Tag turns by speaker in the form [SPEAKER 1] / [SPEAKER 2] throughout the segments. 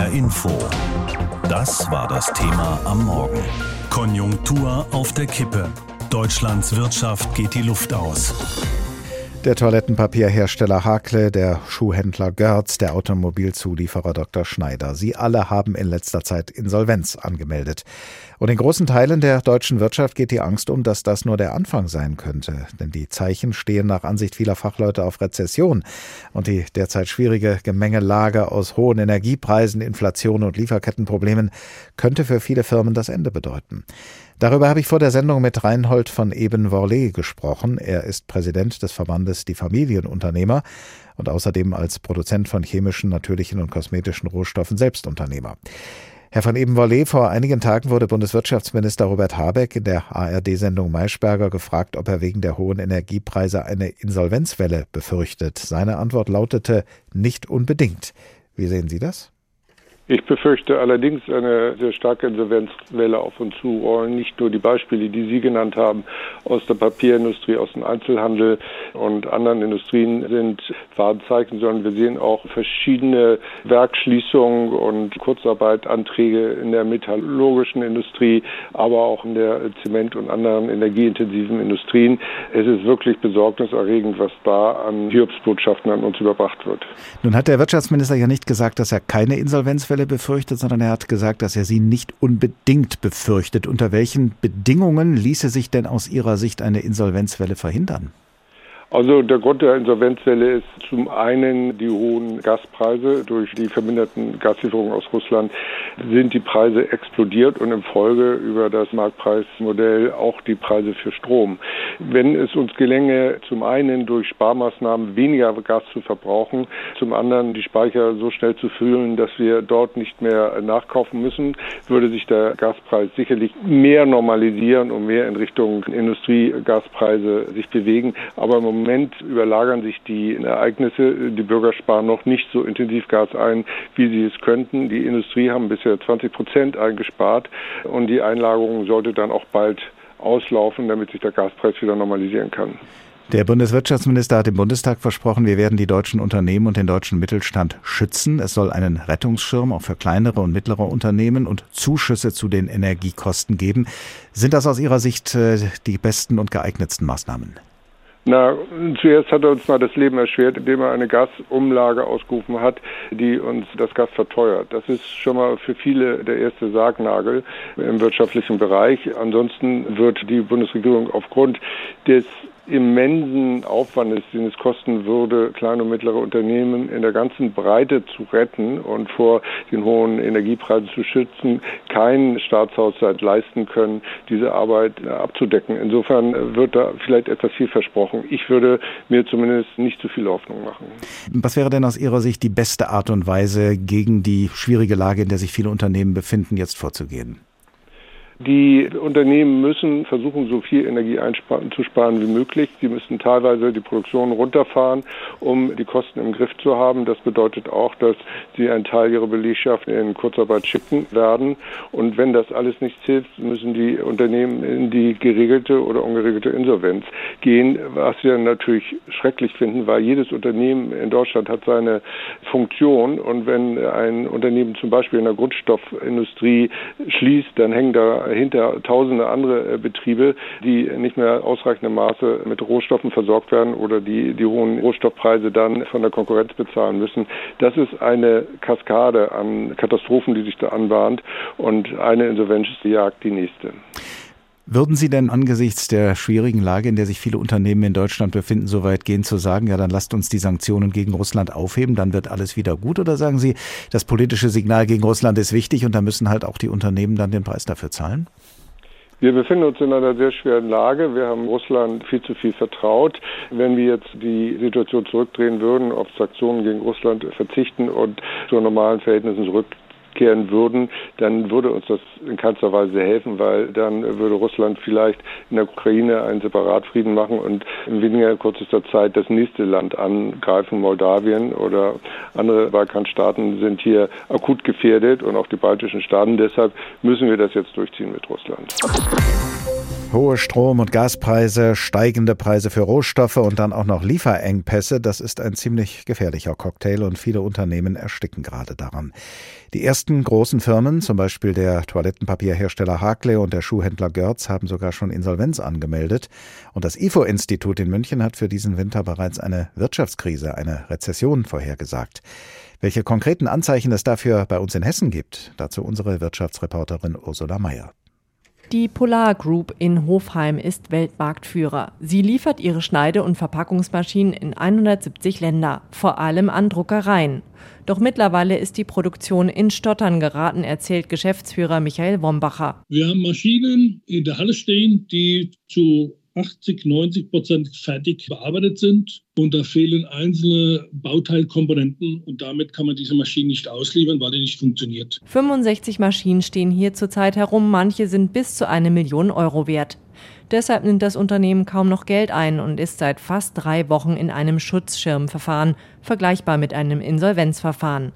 [SPEAKER 1] HR Info. Das war das Thema am Morgen. Konjunktur auf der Kippe. Deutschlands Wirtschaft geht die Luft aus.
[SPEAKER 2] Der Toilettenpapierhersteller Hakle, der Schuhhändler Görz, der Automobilzulieferer Dr. Schneider. Sie alle haben in letzter Zeit Insolvenz angemeldet. Und in großen Teilen der deutschen Wirtschaft geht die Angst um, dass das nur der Anfang sein könnte. Denn die Zeichen stehen nach Ansicht vieler Fachleute auf Rezession. Und die derzeit schwierige Gemengelage aus hohen Energiepreisen, Inflation und Lieferkettenproblemen könnte für viele Firmen das Ende bedeuten. Darüber habe ich vor der Sendung mit Reinhold von Eben-Worlé gesprochen. Er ist Präsident des Verbandes Die Familienunternehmer und außerdem als Produzent von chemischen, natürlichen und kosmetischen Rohstoffen Selbstunternehmer. Herr von Eben-Worlé, vor einigen Tagen wurde Bundeswirtschaftsminister Robert Habeck in der ARD-Sendung Maischberger gefragt, ob er wegen der hohen Energiepreise eine Insolvenzwelle befürchtet. Seine Antwort lautete nicht unbedingt. Wie sehen Sie das?
[SPEAKER 3] Ich befürchte allerdings eine sehr starke Insolvenzwelle auf uns zurollen. Nicht nur die Beispiele, die Sie genannt haben, aus der Papierindustrie, aus dem Einzelhandel und anderen Industrien sind Warnzeichen, sondern wir sehen auch verschiedene Werkschließungen und Kurzarbeitanträge in der metallurgischen Industrie, aber auch in der Zement- und anderen energieintensiven Industrien. Es ist wirklich besorgniserregend, was da an Hiobsbotschaften an uns überbracht wird.
[SPEAKER 2] Nun hat der Wirtschaftsminister ja nicht gesagt, dass er keine Insolvenzwelle Fälle befürchtet, sondern er hat gesagt, dass er sie nicht unbedingt befürchtet. Unter welchen Bedingungen ließe sich denn aus Ihrer Sicht eine Insolvenzwelle verhindern?
[SPEAKER 3] Also der Grund der Insolvenzwelle ist zum einen die hohen Gaspreise. Durch die verminderten Gaslieferungen aus Russland sind die Preise explodiert und im Folge über das Marktpreismodell auch die Preise für Strom. Wenn es uns gelänge, zum einen durch Sparmaßnahmen weniger Gas zu verbrauchen, zum anderen die Speicher so schnell zu füllen, dass wir dort nicht mehr nachkaufen müssen, würde sich der Gaspreis sicherlich mehr normalisieren und mehr in Richtung Industriegaspreise sich bewegen. Aber im Moment Moment überlagern sich die Ereignisse. Die Bürger sparen noch nicht so intensiv Gas ein, wie sie es könnten. Die Industrie haben bisher 20 Prozent eingespart und die Einlagerung sollte dann auch bald auslaufen, damit sich der Gaspreis wieder normalisieren kann.
[SPEAKER 2] Der Bundeswirtschaftsminister hat im Bundestag versprochen, wir werden die deutschen Unternehmen und den deutschen Mittelstand schützen. Es soll einen Rettungsschirm auch für kleinere und mittlere Unternehmen und Zuschüsse zu den Energiekosten geben. Sind das aus Ihrer Sicht äh, die besten und geeignetsten Maßnahmen?
[SPEAKER 3] Na, zuerst hat er uns mal das Leben erschwert, indem er eine Gasumlage ausgerufen hat, die uns das Gas verteuert. Das ist schon mal für viele der erste Sargnagel im wirtschaftlichen Bereich. Ansonsten wird die Bundesregierung aufgrund des immensen Aufwandes, den es kosten würde, kleine und mittlere Unternehmen in der ganzen Breite zu retten und vor den hohen Energiepreisen zu schützen, keinen Staatshaushalt leisten können, diese Arbeit abzudecken. Insofern wird da vielleicht etwas viel versprochen. Ich würde mir zumindest nicht zu viel Hoffnung machen.
[SPEAKER 2] Was wäre denn aus Ihrer Sicht die beste Art und Weise, gegen die schwierige Lage, in der sich viele Unternehmen befinden, jetzt vorzugehen?
[SPEAKER 3] Die Unternehmen müssen versuchen, so viel Energie einzusparen wie möglich. Sie müssen teilweise die Produktion runterfahren, um die Kosten im Griff zu haben. Das bedeutet auch, dass sie einen Teil ihrer Belegschaft in Kurzarbeit schicken werden. Und wenn das alles nichts hilft, müssen die Unternehmen in die geregelte oder ungeregelte Insolvenz gehen, was wir natürlich schrecklich finden, weil jedes Unternehmen in Deutschland hat seine Funktion. Und wenn ein Unternehmen zum Beispiel in der Grundstoffindustrie schließt, dann hängen da dahinter tausende andere äh, Betriebe, die nicht mehr ausreichendem Maße mit Rohstoffen versorgt werden oder die die hohen Rohstoffpreise dann von der Konkurrenz bezahlen müssen. Das ist eine Kaskade an Katastrophen, die sich da anbahnt und eine Insolvenz jagt die nächste.
[SPEAKER 2] Würden Sie denn angesichts der schwierigen Lage, in der sich viele Unternehmen in Deutschland befinden, so weit gehen zu sagen, ja, dann lasst uns die Sanktionen gegen Russland aufheben, dann wird alles wieder gut? Oder sagen Sie, das politische Signal gegen Russland ist wichtig und da müssen halt auch die Unternehmen dann den Preis dafür zahlen?
[SPEAKER 3] Wir befinden uns in einer sehr schweren Lage. Wir haben Russland viel zu viel vertraut. Wenn wir jetzt die Situation zurückdrehen würden, auf Sanktionen gegen Russland verzichten und zu normalen Verhältnissen zurück kehren würden, dann würde uns das in keinster Weise helfen, weil dann würde Russland vielleicht in der Ukraine einen Separatfrieden machen und in weniger kürzester Zeit das nächste Land angreifen. Moldawien oder andere Balkanstaaten sind hier akut gefährdet und auch die baltischen Staaten. Deshalb müssen wir das jetzt durchziehen mit Russland.
[SPEAKER 2] Hohe Strom- und Gaspreise, steigende Preise für Rohstoffe und dann auch noch Lieferengpässe, das ist ein ziemlich gefährlicher Cocktail und viele Unternehmen ersticken gerade daran. Die ersten großen Firmen, zum Beispiel der Toilettenpapierhersteller Hakle und der Schuhhändler Görz, haben sogar schon Insolvenz angemeldet. Und das IFO-Institut in München hat für diesen Winter bereits eine Wirtschaftskrise, eine Rezession vorhergesagt. Welche konkreten Anzeichen es dafür bei uns in Hessen gibt, dazu unsere Wirtschaftsreporterin Ursula Mayer.
[SPEAKER 4] Die Polar Group in Hofheim ist Weltmarktführer. Sie liefert ihre Schneide- und Verpackungsmaschinen in 170 Länder, vor allem an Druckereien. Doch mittlerweile ist die Produktion in Stottern geraten, erzählt Geschäftsführer Michael Wombacher.
[SPEAKER 5] Wir haben Maschinen in der Halle stehen, die zu 80, 90 Prozent fertig bearbeitet sind und da fehlen einzelne Bauteilkomponenten und damit kann man diese Maschine nicht ausliefern, weil die nicht funktioniert.
[SPEAKER 4] 65 Maschinen stehen hier zurzeit herum, manche sind bis zu eine Million Euro wert. Deshalb nimmt das Unternehmen kaum noch Geld ein und ist seit fast drei Wochen in einem Schutzschirmverfahren, vergleichbar mit einem Insolvenzverfahren.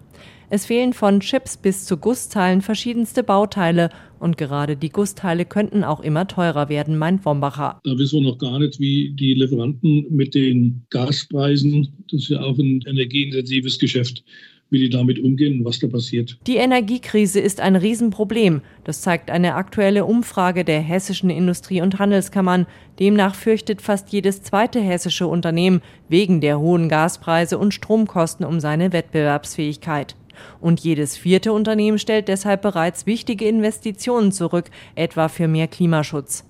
[SPEAKER 4] Es fehlen von Chips bis zu Gussteilen verschiedenste Bauteile und gerade die Gussteile könnten auch immer teurer werden, meint Wombacher.
[SPEAKER 5] Da wissen wir noch gar nicht, wie die Lieferanten mit den Gaspreisen, das ist ja auch ein energieintensives Geschäft, wie die damit umgehen und was da passiert.
[SPEAKER 4] Die Energiekrise ist ein Riesenproblem. Das zeigt eine aktuelle Umfrage der hessischen Industrie- und Handelskammern. Demnach fürchtet fast jedes zweite hessische Unternehmen wegen der hohen Gaspreise und Stromkosten um seine Wettbewerbsfähigkeit. Und jedes vierte Unternehmen stellt deshalb bereits wichtige Investitionen zurück, etwa für mehr Klimaschutz.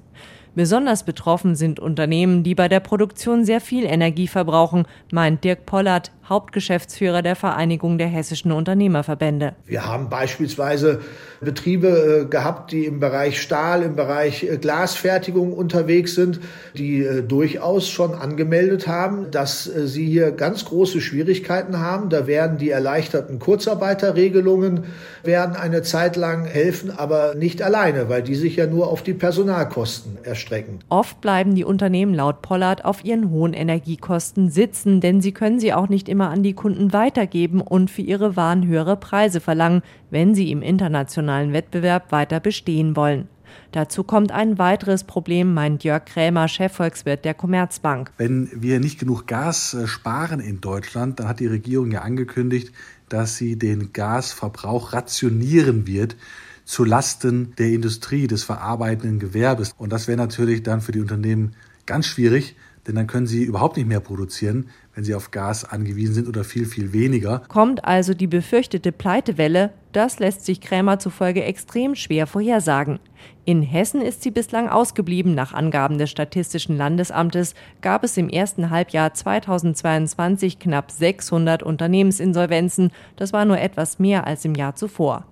[SPEAKER 4] Besonders betroffen sind Unternehmen, die bei der Produktion sehr viel Energie verbrauchen, meint Dirk Pollert, Hauptgeschäftsführer der Vereinigung der hessischen Unternehmerverbände.
[SPEAKER 6] Wir haben beispielsweise Betriebe äh, gehabt, die im Bereich Stahl, im Bereich äh, Glasfertigung unterwegs sind, die äh, durchaus schon angemeldet haben, dass sie hier ganz große Schwierigkeiten haben. Da werden die erleichterten Kurzarbeiterregelungen werden eine Zeit lang helfen, aber nicht alleine, weil die sich ja nur auf die Personalkosten erstrecken.
[SPEAKER 4] Oft bleiben die Unternehmen laut Pollard auf ihren hohen Energiekosten sitzen, denn sie können sie auch nicht immer an die Kunden weitergeben und für ihre Waren höhere Preise verlangen, wenn sie im internationalen Wettbewerb weiter bestehen wollen. Dazu kommt ein weiteres Problem, meint Jörg Krämer, Chefvolkswirt der Commerzbank.
[SPEAKER 7] Wenn wir nicht genug Gas äh, sparen in Deutschland, dann hat die Regierung ja angekündigt, dass sie den Gasverbrauch rationieren wird zu Lasten der Industrie, des verarbeitenden Gewerbes. Und das wäre natürlich dann für die Unternehmen ganz schwierig, denn dann können sie überhaupt nicht mehr produzieren, wenn sie auf Gas angewiesen sind oder viel, viel weniger.
[SPEAKER 4] Kommt also die befürchtete Pleitewelle, das lässt sich Krämer zufolge extrem schwer vorhersagen. In Hessen ist sie bislang ausgeblieben. Nach Angaben des Statistischen Landesamtes gab es im ersten Halbjahr 2022 knapp 600 Unternehmensinsolvenzen. Das war nur etwas mehr als im Jahr zuvor.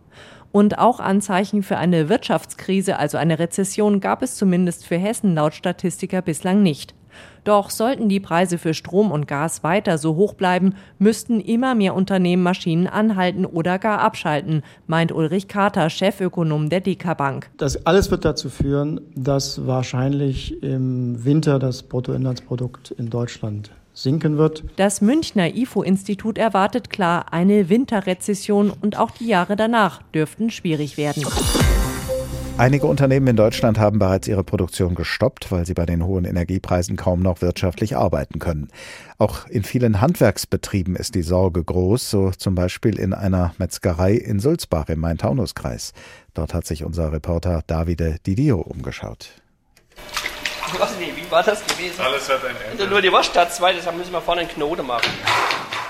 [SPEAKER 4] Und auch Anzeichen für eine Wirtschaftskrise, also eine Rezession, gab es zumindest für Hessen laut Statistiker bislang nicht. Doch sollten die Preise für Strom und Gas weiter so hoch bleiben, müssten immer mehr Unternehmen Maschinen anhalten oder gar abschalten, meint Ulrich Kater, Chefökonom der DK Bank.
[SPEAKER 8] Das alles wird dazu führen, dass wahrscheinlich im Winter das Bruttoinlandsprodukt in Deutschland sinken wird.
[SPEAKER 4] Das Münchner IFO-Institut erwartet klar eine Winterrezession und auch die Jahre danach dürften schwierig werden.
[SPEAKER 2] Einige Unternehmen in Deutschland haben bereits ihre Produktion gestoppt, weil sie bei den hohen Energiepreisen kaum noch wirtschaftlich arbeiten können. Auch in vielen Handwerksbetrieben ist die Sorge groß, so zum Beispiel in einer Metzgerei in Sulzbach im Main-Taunus-Kreis. Dort hat sich unser Reporter Davide Didio umgeschaut.
[SPEAKER 9] War das gewesen?
[SPEAKER 10] Alles hat ein Ende.
[SPEAKER 9] Nur die Wurst hat zwei, deshalb müssen wir vorne einen Knoten machen.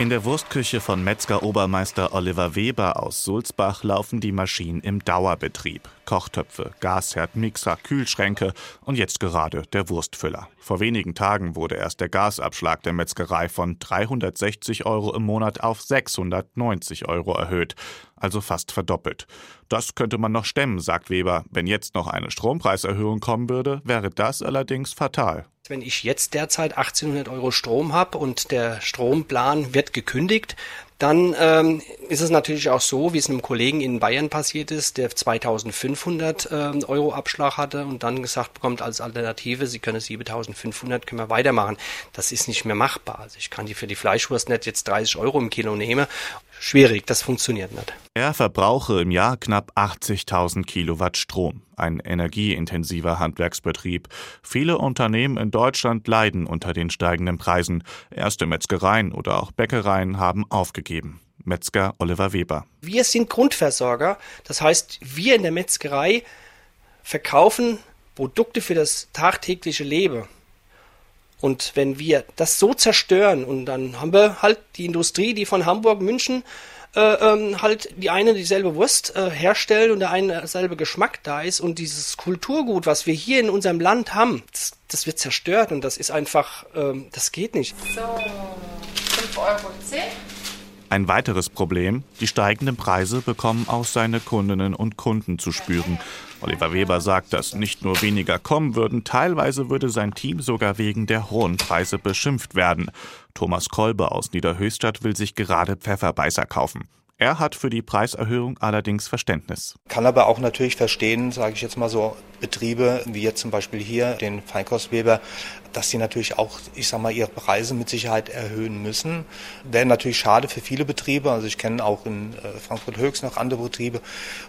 [SPEAKER 11] In der Wurstküche von Metzger-Obermeister Oliver Weber aus Sulzbach laufen die Maschinen im Dauerbetrieb. Kochtöpfe, Gasherd, Mixer, Kühlschränke und jetzt gerade der Wurstfüller. Vor wenigen Tagen wurde erst der Gasabschlag der Metzgerei von 360 Euro im Monat auf 690 Euro erhöht, also fast verdoppelt. Das könnte man noch stemmen, sagt Weber. Wenn jetzt noch eine Strompreiserhöhung kommen würde, wäre das allerdings fatal.
[SPEAKER 9] Wenn ich jetzt derzeit 1800 Euro Strom habe und der Stromplan wird gekündigt, dann ähm, ist es natürlich auch so, wie es einem Kollegen in Bayern passiert ist, der 2500 ähm, Euro Abschlag hatte und dann gesagt bekommt als Alternative, sie können 7500, können wir weitermachen. Das ist nicht mehr machbar. Also ich kann die für die Fleischwurst nicht jetzt 30 Euro im Kilo nehmen. Schwierig, das funktioniert nicht.
[SPEAKER 11] Er verbrauche im Jahr knapp 80.000 Kilowatt Strom, ein energieintensiver Handwerksbetrieb. Viele Unternehmen in Deutschland leiden unter den steigenden Preisen. Erste Metzgereien oder auch Bäckereien haben aufgegeben. Metzger Oliver Weber.
[SPEAKER 9] Wir sind Grundversorger, das heißt, wir in der Metzgerei verkaufen Produkte für das tagtägliche Leben. Und wenn wir das so zerstören und dann haben wir halt die Industrie, die von Hamburg, München äh, ähm, halt die eine dieselbe Wurst äh, herstellen und der eine selbe Geschmack da ist und dieses Kulturgut, was wir hier in unserem Land haben, das, das wird zerstört und das ist einfach, ähm, das geht nicht. So, 5,10 Euro.
[SPEAKER 11] Ein weiteres Problem, die steigenden Preise bekommen auch seine Kundinnen und Kunden zu spüren. Oliver Weber sagt, dass nicht nur weniger kommen würden, teilweise würde sein Team sogar wegen der hohen Preise beschimpft werden. Thomas Kolbe aus Niederhöchstadt will sich gerade Pfefferbeißer kaufen. Er hat für die Preiserhöhung allerdings Verständnis.
[SPEAKER 10] Kann aber auch natürlich verstehen, sage ich jetzt mal so, Betriebe wie jetzt zum Beispiel hier den Feinkostweber, dass sie natürlich auch, ich sag mal, ihre Preise mit Sicherheit erhöhen müssen. Wäre natürlich schade für viele Betriebe. Also ich kenne auch in äh, Frankfurt Höchst noch andere Betriebe,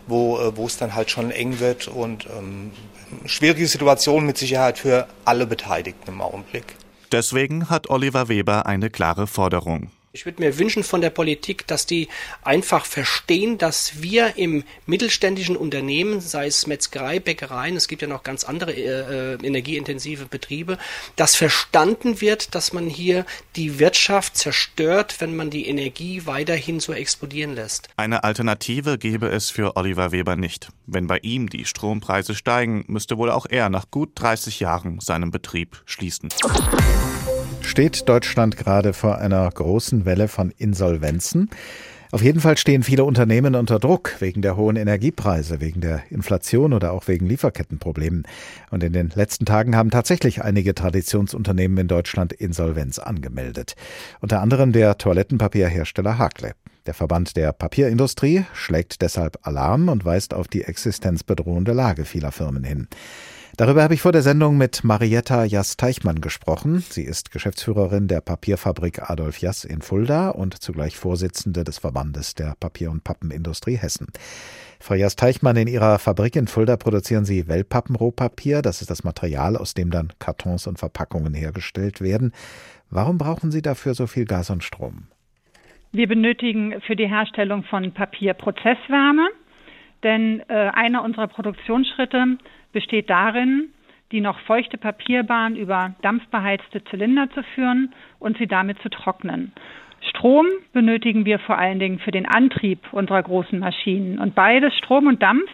[SPEAKER 10] wo, äh, wo es dann halt schon eng wird und ähm, schwierige Situation mit Sicherheit für alle Beteiligten im Augenblick.
[SPEAKER 11] Deswegen hat Oliver Weber eine klare Forderung.
[SPEAKER 9] Ich würde mir wünschen von der Politik, dass die einfach verstehen, dass wir im mittelständischen Unternehmen, sei es Metzgerei, Bäckereien, es gibt ja noch ganz andere äh, äh, energieintensive Betriebe, dass verstanden wird, dass man hier die Wirtschaft zerstört, wenn man die Energie weiterhin so explodieren lässt.
[SPEAKER 11] Eine Alternative gäbe es für Oliver Weber nicht. Wenn bei ihm die Strompreise steigen, müsste wohl auch er nach gut 30 Jahren seinen Betrieb schließen.
[SPEAKER 2] Steht Deutschland gerade vor einer großen Welle von Insolvenzen? Auf jeden Fall stehen viele Unternehmen unter Druck wegen der hohen Energiepreise, wegen der Inflation oder auch wegen Lieferkettenproblemen. Und in den letzten Tagen haben tatsächlich einige Traditionsunternehmen in Deutschland Insolvenz angemeldet. Unter anderem der Toilettenpapierhersteller Hakle. Der Verband der Papierindustrie schlägt deshalb Alarm und weist auf die existenzbedrohende Lage vieler Firmen hin. Darüber habe ich vor der Sendung mit Marietta Jass-Teichmann gesprochen. Sie ist Geschäftsführerin der Papierfabrik Adolf Jass in Fulda und zugleich Vorsitzende des Verbandes der Papier- und Pappenindustrie Hessen. Frau Jass-Teichmann, in Ihrer Fabrik in Fulda produzieren Sie Wellpappenrohpapier. Das ist das Material, aus dem dann Kartons und Verpackungen hergestellt werden. Warum brauchen Sie dafür so viel Gas und Strom?
[SPEAKER 12] Wir benötigen für die Herstellung von Papier Prozesswärme, denn äh, einer unserer Produktionsschritte besteht darin, die noch feuchte Papierbahn über dampfbeheizte Zylinder zu führen und sie damit zu trocknen. Strom benötigen wir vor allen Dingen für den Antrieb unserer großen Maschinen. Und beides, Strom und Dampf,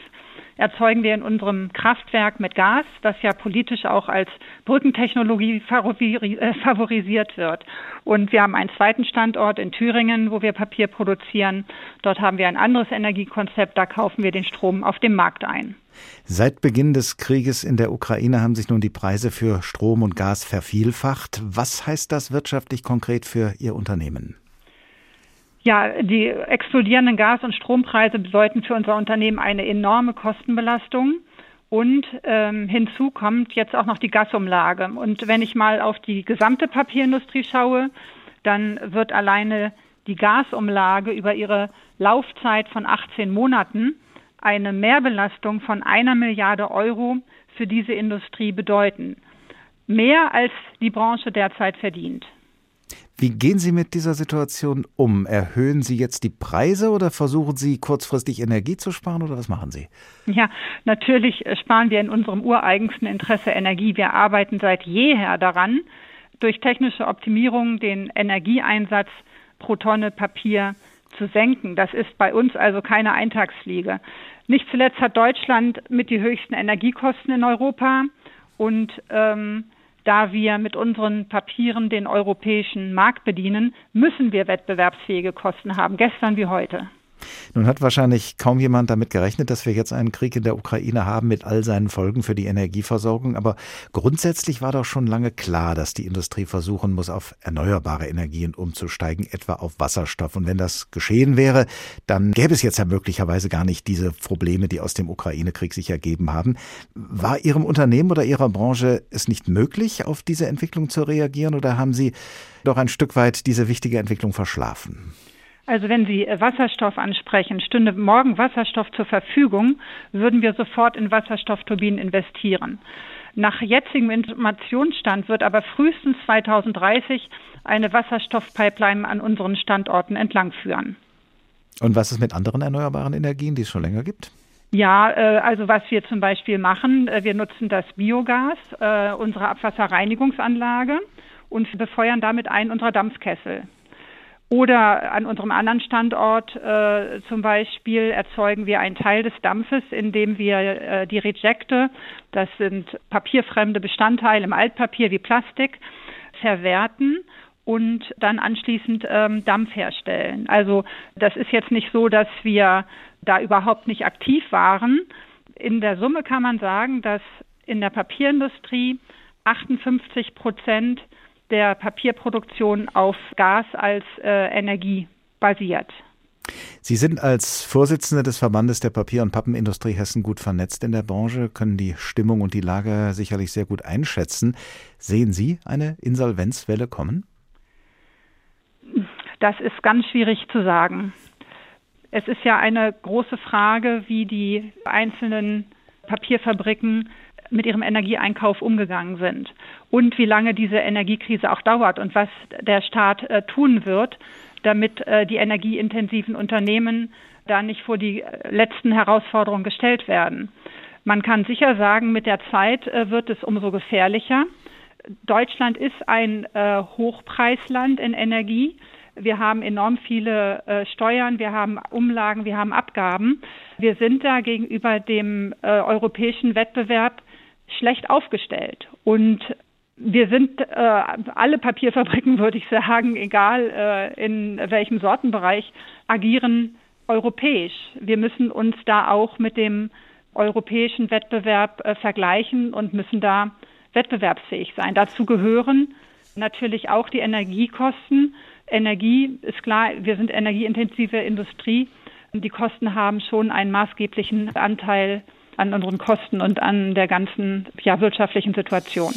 [SPEAKER 12] erzeugen wir in unserem Kraftwerk mit Gas, das ja politisch auch als Brückentechnologie äh, favorisiert wird. Und wir haben einen zweiten Standort in Thüringen, wo wir Papier produzieren. Dort haben wir ein anderes Energiekonzept, da kaufen wir den Strom auf dem Markt ein.
[SPEAKER 2] Seit Beginn des Krieges in der Ukraine haben sich nun die Preise für Strom und Gas vervielfacht. Was heißt das wirtschaftlich konkret für Ihr Unternehmen?
[SPEAKER 12] Ja, die explodierenden Gas- und Strompreise bedeuten für unser Unternehmen eine enorme Kostenbelastung. Und ähm, hinzu kommt jetzt auch noch die Gasumlage. Und wenn ich mal auf die gesamte Papierindustrie schaue, dann wird alleine die Gasumlage über ihre Laufzeit von 18 Monaten eine Mehrbelastung von einer Milliarde Euro für diese Industrie bedeuten. Mehr als die Branche derzeit verdient.
[SPEAKER 2] Wie gehen Sie mit dieser Situation um? Erhöhen Sie jetzt die Preise oder versuchen Sie kurzfristig Energie zu sparen oder was machen Sie?
[SPEAKER 12] Ja, natürlich sparen wir in unserem ureigensten Interesse Energie. Wir arbeiten seit jeher daran, durch technische Optimierung den Energieeinsatz pro Tonne Papier zu senken. Das ist bei uns also keine Eintagsfliege. Nicht zuletzt hat Deutschland mit die höchsten Energiekosten in Europa und ähm, da wir mit unseren Papieren den europäischen Markt bedienen, müssen wir wettbewerbsfähige Kosten haben, gestern wie heute.
[SPEAKER 2] Nun hat wahrscheinlich kaum jemand damit gerechnet, dass wir jetzt einen Krieg in der Ukraine haben mit all seinen Folgen für die Energieversorgung. Aber grundsätzlich war doch schon lange klar, dass die Industrie versuchen muss, auf erneuerbare Energien umzusteigen, etwa auf Wasserstoff. Und wenn das geschehen wäre, dann gäbe es jetzt ja möglicherweise gar nicht diese Probleme, die aus dem Ukraine-Krieg sich ergeben haben. War Ihrem Unternehmen oder Ihrer Branche es nicht möglich, auf diese Entwicklung zu reagieren oder haben Sie doch ein Stück weit diese wichtige Entwicklung verschlafen?
[SPEAKER 12] Also wenn Sie Wasserstoff ansprechen, stünde morgen Wasserstoff zur Verfügung, würden wir sofort in Wasserstoffturbinen investieren. Nach jetzigem Informationsstand wird aber frühestens 2030 eine Wasserstoffpipeline an unseren Standorten entlang führen.
[SPEAKER 2] Und was ist mit anderen erneuerbaren Energien, die es schon länger gibt?
[SPEAKER 12] Ja, äh, also was wir zum Beispiel machen, äh, wir nutzen das Biogas äh, unserer Abwasserreinigungsanlage und befeuern damit einen unserer Dampfkessel. Oder an unserem anderen Standort äh, zum Beispiel erzeugen wir einen Teil des Dampfes, indem wir äh, die Rejekte, das sind papierfremde Bestandteile im Altpapier wie Plastik, verwerten und dann anschließend ähm, Dampf herstellen. Also das ist jetzt nicht so, dass wir da überhaupt nicht aktiv waren. In der Summe kann man sagen, dass in der Papierindustrie 58 Prozent der Papierproduktion auf Gas als äh, Energie basiert.
[SPEAKER 2] Sie sind als Vorsitzende des Verbandes der Papier- und Pappenindustrie Hessen gut vernetzt in der Branche, können die Stimmung und die Lage sicherlich sehr gut einschätzen. Sehen Sie eine Insolvenzwelle kommen?
[SPEAKER 12] Das ist ganz schwierig zu sagen. Es ist ja eine große Frage, wie die einzelnen Papierfabriken mit ihrem Energieeinkauf umgegangen sind und wie lange diese Energiekrise auch dauert und was der Staat äh, tun wird, damit äh, die energieintensiven Unternehmen da nicht vor die äh, letzten Herausforderungen gestellt werden. Man kann sicher sagen, mit der Zeit äh, wird es umso gefährlicher. Deutschland ist ein äh, Hochpreisland in Energie. Wir haben enorm viele äh, Steuern, wir haben Umlagen, wir haben Abgaben. Wir sind da gegenüber dem äh, europäischen Wettbewerb schlecht aufgestellt. Und wir sind äh, alle Papierfabriken, würde ich sagen, egal äh, in welchem Sortenbereich, agieren europäisch. Wir müssen uns da auch mit dem europäischen Wettbewerb äh, vergleichen und müssen da wettbewerbsfähig sein. Dazu gehören natürlich auch die Energiekosten. Energie ist klar, wir sind energieintensive Industrie. Die Kosten haben schon einen maßgeblichen Anteil an unseren Kosten und an der ganzen ja, wirtschaftlichen Situation.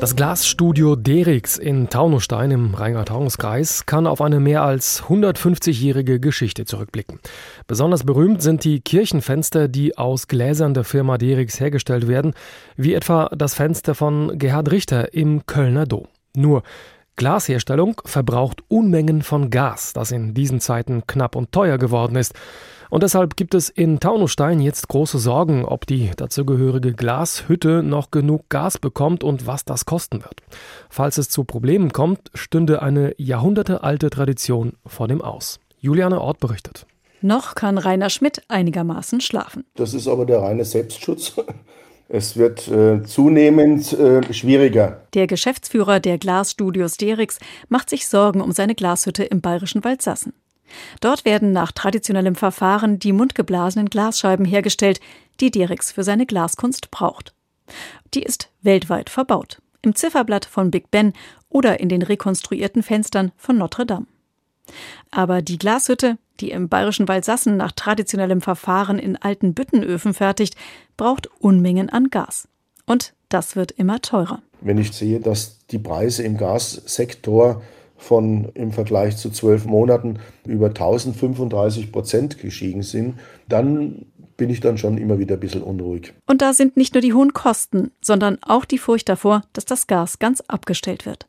[SPEAKER 13] Das Glasstudio Derix in Taunusstein im Rheingau-Taunus-Kreis kann auf eine mehr als 150-jährige Geschichte zurückblicken. Besonders berühmt sind die Kirchenfenster, die aus Gläsern der Firma Derix hergestellt werden, wie etwa das Fenster von Gerhard Richter im Kölner Dom. Nur Glasherstellung verbraucht Unmengen von Gas, das in diesen Zeiten knapp und teuer geworden ist. Und deshalb gibt es in Taunusstein jetzt große Sorgen, ob die dazugehörige Glashütte noch genug Gas bekommt und was das kosten wird. Falls es zu Problemen kommt, stünde eine jahrhundertealte Tradition vor dem Aus. Juliane Ort berichtet.
[SPEAKER 14] Noch kann Rainer Schmidt einigermaßen schlafen.
[SPEAKER 15] Das ist aber der reine Selbstschutz. Es wird äh, zunehmend äh, schwieriger.
[SPEAKER 14] Der Geschäftsführer der Glasstudios Derix macht sich Sorgen um seine Glashütte im bayerischen Waldsassen. Dort werden nach traditionellem Verfahren die mundgeblasenen Glasscheiben hergestellt, die Derix für seine Glaskunst braucht. Die ist weltweit verbaut. Im Zifferblatt von Big Ben oder in den rekonstruierten Fenstern von Notre Dame. Aber die Glashütte, die im bayerischen Waldsassen nach traditionellem Verfahren in alten Büttenöfen fertigt, braucht Unmengen an Gas. Und das wird immer teurer.
[SPEAKER 15] Wenn ich sehe, dass die Preise im Gassektor von im Vergleich zu zwölf Monaten über 1035 Prozent gestiegen sind, dann bin ich dann schon immer wieder ein bisschen unruhig.
[SPEAKER 14] Und da sind nicht nur die hohen Kosten, sondern auch die Furcht davor, dass das Gas ganz abgestellt wird.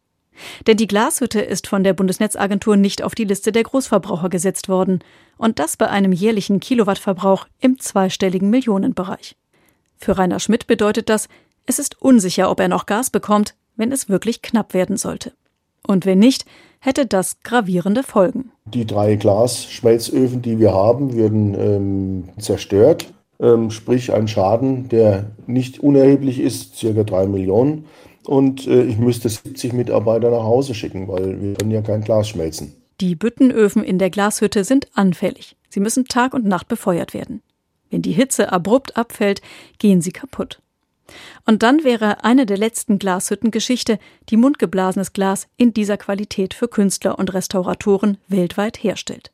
[SPEAKER 14] Denn die Glashütte ist von der Bundesnetzagentur nicht auf die Liste der Großverbraucher gesetzt worden. Und das bei einem jährlichen Kilowattverbrauch im zweistelligen Millionenbereich. Für Rainer Schmidt bedeutet das, es ist unsicher, ob er noch Gas bekommt, wenn es wirklich knapp werden sollte. Und wenn nicht, hätte das gravierende Folgen.
[SPEAKER 15] Die drei Glasschmelzöfen, die wir haben, würden ähm, zerstört. Ähm, sprich ein Schaden, der nicht unerheblich ist, circa drei Millionen. Und äh, ich müsste 70 Mitarbeiter nach Hause schicken, weil wir können ja kein Glas schmelzen.
[SPEAKER 14] Die Büttenöfen in der Glashütte sind anfällig. Sie müssen Tag und Nacht befeuert werden. Wenn die Hitze abrupt abfällt, gehen sie kaputt. Und dann wäre eine der letzten Glashütten-Geschichte, die mundgeblasenes Glas in dieser Qualität für Künstler und Restauratoren weltweit herstellt.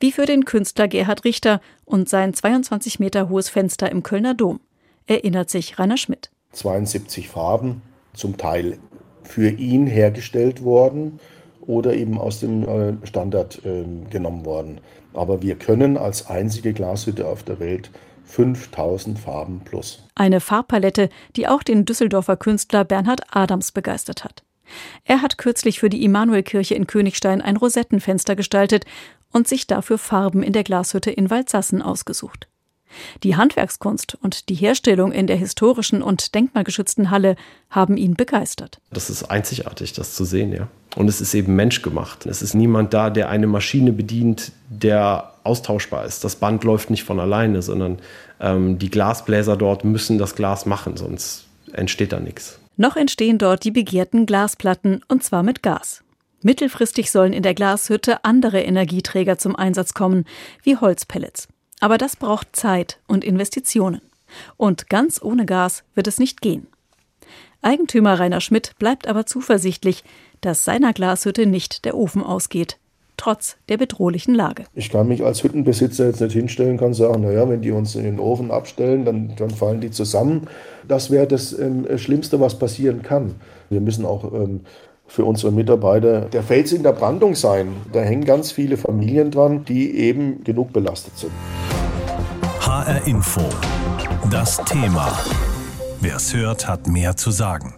[SPEAKER 14] Wie für den Künstler Gerhard Richter und sein 22 Meter hohes Fenster im Kölner Dom, erinnert sich Rainer Schmidt.
[SPEAKER 15] 72 Farben, zum Teil für ihn hergestellt worden oder eben aus dem äh, Standard äh, genommen worden. Aber wir können als einzige Glashütte auf der Welt 5000 Farben plus.
[SPEAKER 14] Eine Farbpalette, die auch den Düsseldorfer Künstler Bernhard Adams begeistert hat. Er hat kürzlich für die Immanuelkirche in Königstein ein Rosettenfenster gestaltet und sich dafür Farben in der Glashütte in Waldsassen ausgesucht. Die Handwerkskunst und die Herstellung in der historischen und denkmalgeschützten Halle haben ihn begeistert.
[SPEAKER 16] Das ist einzigartig, das zu sehen, ja. Und es ist eben menschgemacht. Es ist niemand da, der eine Maschine bedient, der austauschbar ist. Das Band läuft nicht von alleine, sondern ähm, die Glasbläser dort müssen das Glas machen, sonst entsteht da nichts.
[SPEAKER 14] Noch entstehen dort die begehrten Glasplatten, und zwar mit Gas. Mittelfristig sollen in der Glashütte andere Energieträger zum Einsatz kommen, wie Holzpellets. Aber das braucht Zeit und Investitionen. Und ganz ohne Gas wird es nicht gehen. Eigentümer Rainer Schmidt bleibt aber zuversichtlich, dass seiner Glashütte nicht der Ofen ausgeht, trotz der bedrohlichen Lage.
[SPEAKER 15] Ich kann mich als Hüttenbesitzer jetzt nicht hinstellen und sagen, naja, wenn die uns in den Ofen abstellen, dann, dann fallen die zusammen. Das wäre das ähm, Schlimmste, was passieren kann. Wir müssen auch ähm, für unsere Mitarbeiter der Fels in der Brandung sein. Da hängen ganz viele Familien dran, die eben genug belastet sind.
[SPEAKER 1] HR Info. Das Thema. Wer es hört, hat mehr zu sagen.